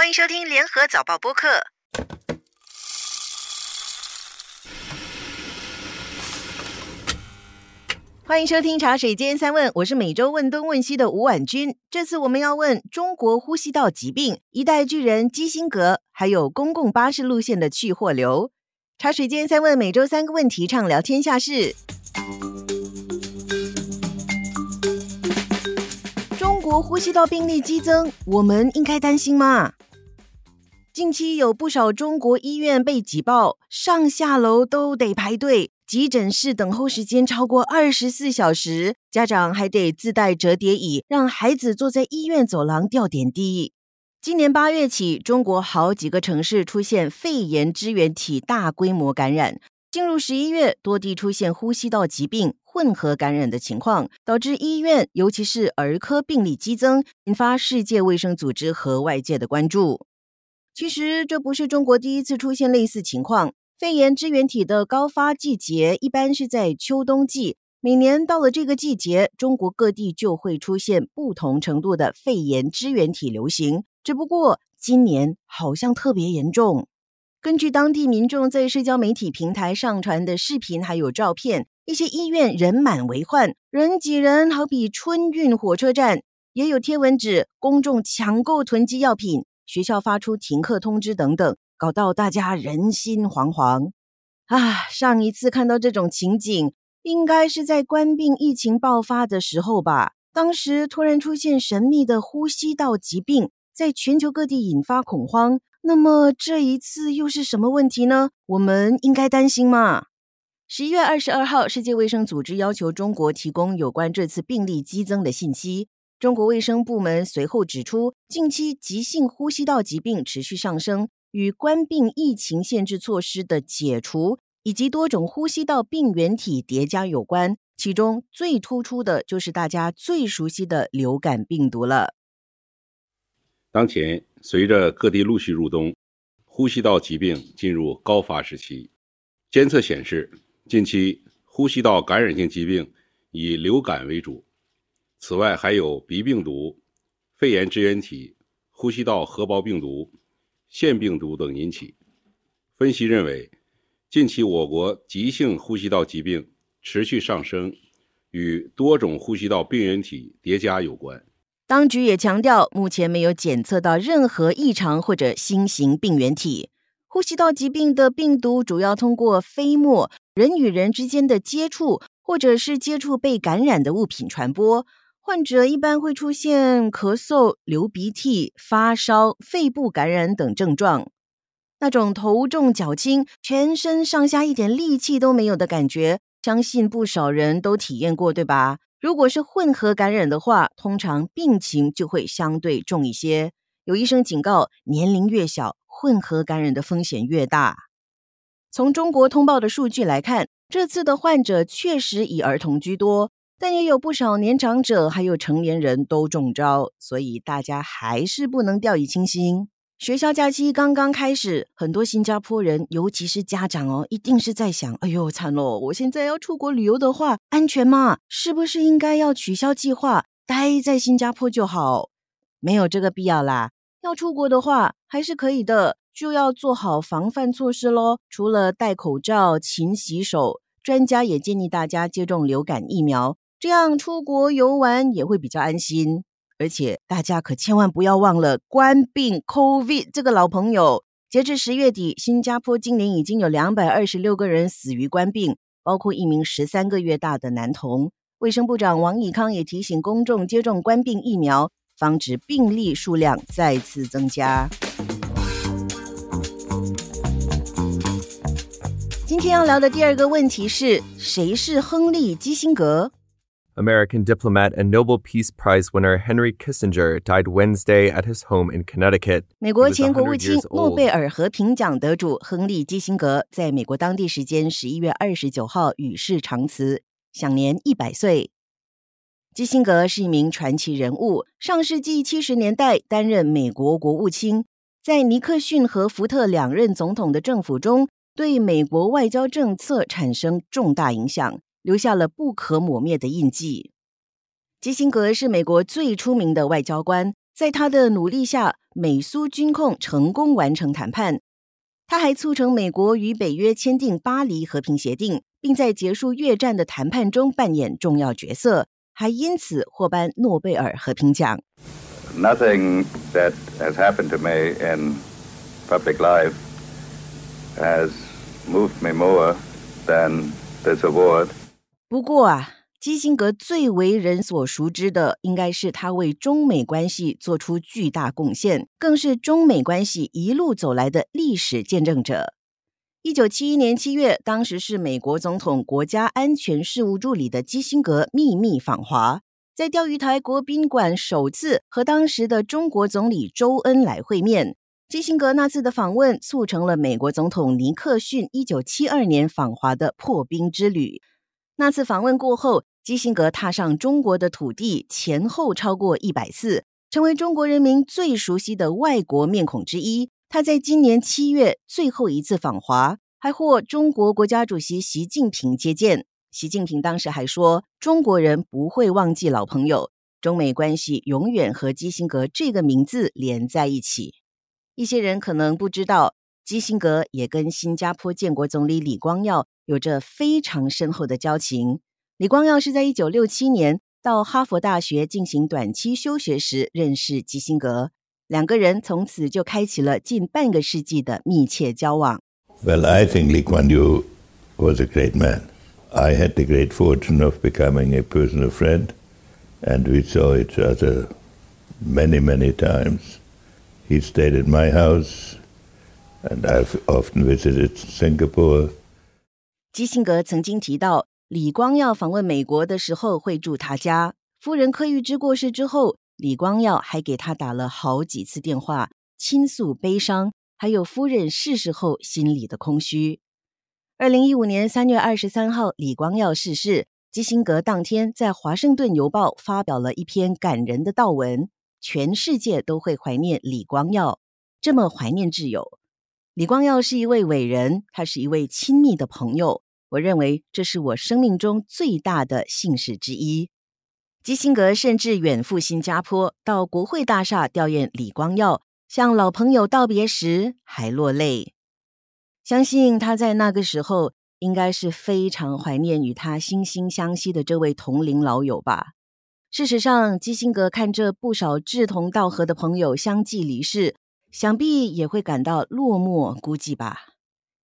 欢迎收听联合早报播客。欢迎收听茶水间三问，我是每周问东问西的吴婉君。这次我们要问中国呼吸道疾病、一代巨人基辛格，还有公共巴士路线的去货流。茶水间三问，每周三个问题，畅聊天下事。中国呼吸道病例激增，我们应该担心吗？近期有不少中国医院被挤爆，上下楼都得排队。急诊室等候时间超过二十四小时，家长还得自带折叠椅，让孩子坐在医院走廊吊点滴。今年八月起，中国好几个城市出现肺炎支原体大规模感染。进入十一月，多地出现呼吸道疾病混合感染的情况，导致医院尤其是儿科病例激增，引发世界卫生组织和外界的关注。其实，这不是中国第一次出现类似情况。肺炎支原体的高发季节一般是在秋冬季，每年到了这个季节，中国各地就会出现不同程度的肺炎支原体流行。只不过今年好像特别严重。根据当地民众在社交媒体平台上传的视频还有照片，一些医院人满为患，人挤人，好比春运火车站。也有贴文指公众抢购囤积药品，学校发出停课通知等等。搞到大家人心惶惶啊！上一次看到这种情景，应该是在冠病疫情爆发的时候吧？当时突然出现神秘的呼吸道疾病，在全球各地引发恐慌。那么这一次又是什么问题呢？我们应该担心吗？十一月二十二号，世界卫生组织要求中国提供有关这次病例激增的信息。中国卫生部门随后指出，近期急性呼吸道疾病持续上升。与冠病疫情限制措施的解除以及多种呼吸道病原体叠加有关，其中最突出的就是大家最熟悉的流感病毒了。当前，随着各地陆续入冬，呼吸道疾病进入高发时期。监测显示，近期呼吸道感染性疾病以流感为主，此外还有鼻病毒、肺炎支原体、呼吸道合胞病毒。腺病毒等引起。分析认为，近期我国急性呼吸道疾病持续上升，与多种呼吸道病原体叠加有关。当局也强调，目前没有检测到任何异常或者新型病原体。呼吸道疾病的病毒主要通过飞沫、人与人之间的接触，或者是接触被感染的物品传播。患者一般会出现咳嗽、流鼻涕、发烧、肺部感染等症状，那种头重脚轻、全身上下一点力气都没有的感觉，相信不少人都体验过，对吧？如果是混合感染的话，通常病情就会相对重一些。有医生警告，年龄越小，混合感染的风险越大。从中国通报的数据来看，这次的患者确实以儿童居多。但也有不少年长者，还有成年人都中招，所以大家还是不能掉以轻心。学校假期刚刚开始，很多新加坡人，尤其是家长哦，一定是在想：哎呦，惨喽！我现在要出国旅游的话，安全吗？是不是应该要取消计划，待在新加坡就好？没有这个必要啦。要出国的话，还是可以的，就要做好防范措施喽。除了戴口罩、勤洗手，专家也建议大家接种流感疫苗。这样出国游玩也会比较安心，而且大家可千万不要忘了官病 COVID 这个老朋友。截至十月底，新加坡今年已经有两百二十六个人死于官病，包括一名十三个月大的男童。卫生部长王以康也提醒公众接种官病疫苗，防止病例数量再次增加。今天要聊的第二个问题是：谁是亨利基辛格？American diplomat and Nobel Peace Prize winner Henry Kissinger died Wednesday at his home in Connecticut. 美国前国务卿、诺贝尔和平奖得主亨利·基辛格在美国当地时间十一月二十九号与世长辞，享年一百岁。基辛格是一名传奇人物，上世纪七十年代担任美国国务卿，在尼克逊和福特两任总统的政府中，对美国外交政策产生重大影响。留下了不可磨灭的印记。基辛格是美国最出名的外交官，在他的努力下，美苏军控成功完成谈判。他还促成美国与北约签订巴黎和平协定，并在结束越战的谈判中扮演重要角色，还因此获颁诺贝尔和平奖。Nothing that has happened to me in public life has moved me more than this award. 不过啊。基辛格最为人所熟知的，应该是他为中美关系做出巨大贡献，更是中美关系一路走来的历史见证者。一九七一年七月，当时是美国总统国家安全事务助理的基辛格秘密访华，在钓鱼台国宾馆首次和当时的中国总理周恩来会面。基辛格那次的访问，促成了美国总统尼克逊一九七二年访华的破冰之旅。那次访问过后，基辛格踏上中国的土地前后超过一百次，成为中国人民最熟悉的外国面孔之一。他在今年七月最后一次访华，还获中国国家主席习近平接见。习近平当时还说：“中国人不会忘记老朋友，中美关系永远和基辛格这个名字连在一起。”一些人可能不知道，基辛格也跟新加坡建国总理李光耀。有着非常深厚的交情。李光耀是在一九六七年到哈佛大学进行短期休学时认识基辛格，两个人从此就开启了近半个世纪的密切交往。Well, I think Lee Kuan Yew was a great man. I had the great fortune of becoming a personal friend, and we saw each other many, many times. He stayed at my house, and I've often visited Singapore. 基辛格曾经提到，李光耀访问美国的时候会住他家。夫人柯玉芝过世之后，李光耀还给他打了好几次电话，倾诉悲伤，还有夫人逝世后心里的空虚。二零一五年三月二十三号，李光耀逝世，基辛格当天在《华盛顿邮报》发表了一篇感人的悼文，全世界都会怀念李光耀，这么怀念挚友。李光耀是一位伟人，他是一位亲密的朋友。我认为这是我生命中最大的幸事之一。基辛格甚至远赴新加坡，到国会大厦吊唁李光耀，向老朋友道别时还落泪。相信他在那个时候应该是非常怀念与他惺惺相惜的这位同龄老友吧。事实上，基辛格看着不少志同道合的朋友相继离世。想必也会感到落寞孤寂吧。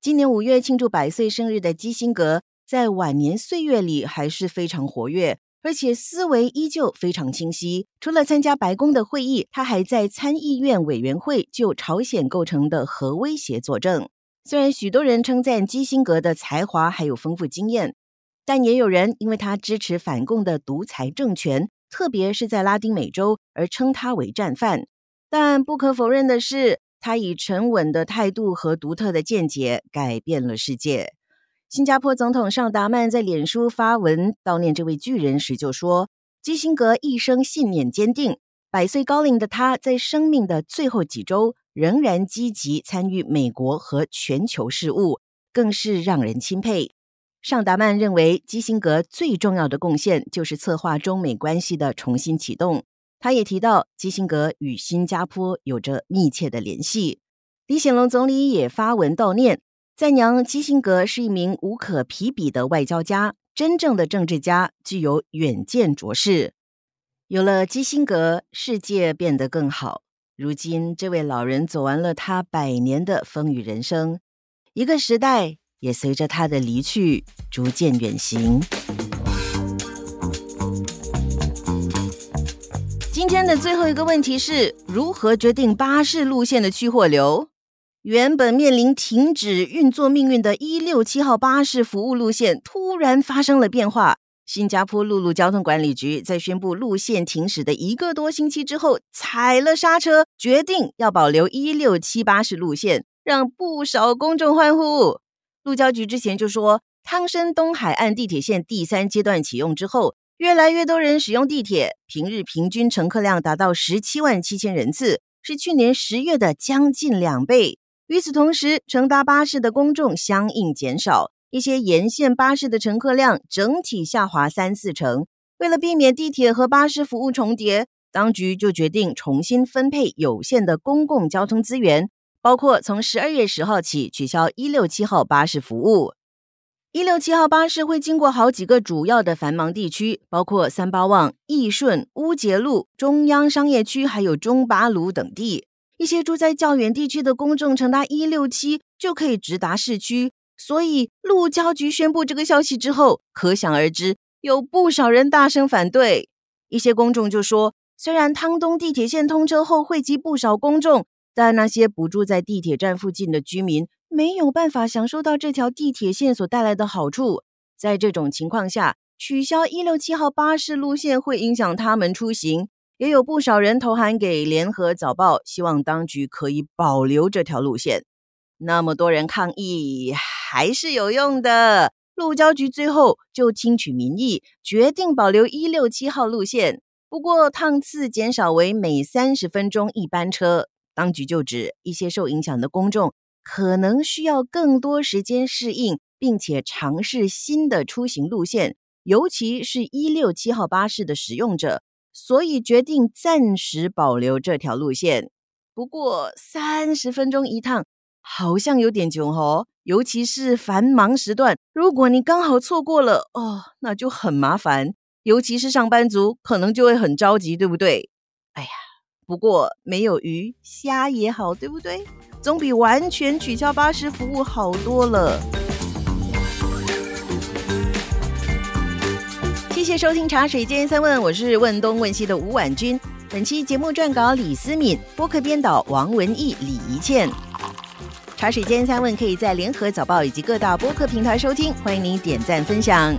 今年五月庆祝百岁生日的基辛格，在晚年岁月里还是非常活跃，而且思维依旧非常清晰。除了参加白宫的会议，他还在参议院委员会就朝鲜构成的核威胁作证。虽然许多人称赞基辛格的才华还有丰富经验，但也有人因为他支持反共的独裁政权，特别是在拉丁美洲，而称他为战犯。但不可否认的是，他以沉稳的态度和独特的见解改变了世界。新加坡总统尚达曼在脸书发文悼念这位巨人时就说：“基辛格一生信念坚定，百岁高龄的他在生命的最后几周仍然积极参与美国和全球事务，更是让人钦佩。”尚达曼认为，基辛格最重要的贡献就是策划中美关系的重新启动。他也提到，基辛格与新加坡有着密切的联系。李显龙总理也发文悼念，赞扬基辛格是一名无可匹比的外交家，真正的政治家，具有远见卓识。有了基辛格，世界变得更好。如今，这位老人走完了他百年的风雨人生，一个时代也随着他的离去逐渐远行。今天的最后一个问题是如何决定巴士路线的去货流？原本面临停止运作命运的一六七号巴士服务路线突然发生了变化。新加坡陆路交通管理局在宣布路线停驶的一个多星期之后，踩了刹车，决定要保留一六七巴士路线，让不少公众欢呼。路交局之前就说，汤申东海岸地铁线第三阶段启用之后。越来越多人使用地铁，平日平均乘客量达到十七万七千人次，是去年十月的将近两倍。与此同时，乘搭巴士的公众相应减少，一些沿线巴士的乘客量整体下滑三四成。为了避免地铁和巴士服务重叠，当局就决定重新分配有限的公共交通资源，包括从十二月十号起取消一六七号巴士服务。一六七号巴士会经过好几个主要的繁忙地区，包括三巴旺、义顺、乌节路、中央商业区，还有中巴鲁等地。一些住在较远地区的公众乘搭一六七就可以直达市区。所以，路交局宣布这个消息之后，可想而知，有不少人大声反对。一些公众就说，虽然汤东地铁线通车后汇集不少公众，但那些不住在地铁站附近的居民。没有办法享受到这条地铁线所带来的好处。在这种情况下，取消一六七号巴士路线会影响他们出行。也有不少人投函给联合早报，希望当局可以保留这条路线。那么多人抗议，还是有用的。路交局最后就听取民意，决定保留一六七号路线，不过趟次减少为每三十分钟一班车。当局就指一些受影响的公众。可能需要更多时间适应，并且尝试新的出行路线，尤其是一六七号巴士的使用者，所以决定暂时保留这条路线。不过三十分钟一趟好像有点久哦，尤其是繁忙时段，如果你刚好错过了哦，那就很麻烦，尤其是上班族可能就会很着急，对不对？哎呀，不过没有鱼虾也好，对不对？总比完全取消巴士服务好多了。谢谢收听《茶水间三问》，我是问东问西的吴婉君。本期节目撰稿李思敏，播客编导王文义、李怡倩。《茶水间三问》可以在联合早报以及各大播客平台收听，欢迎您点赞分享。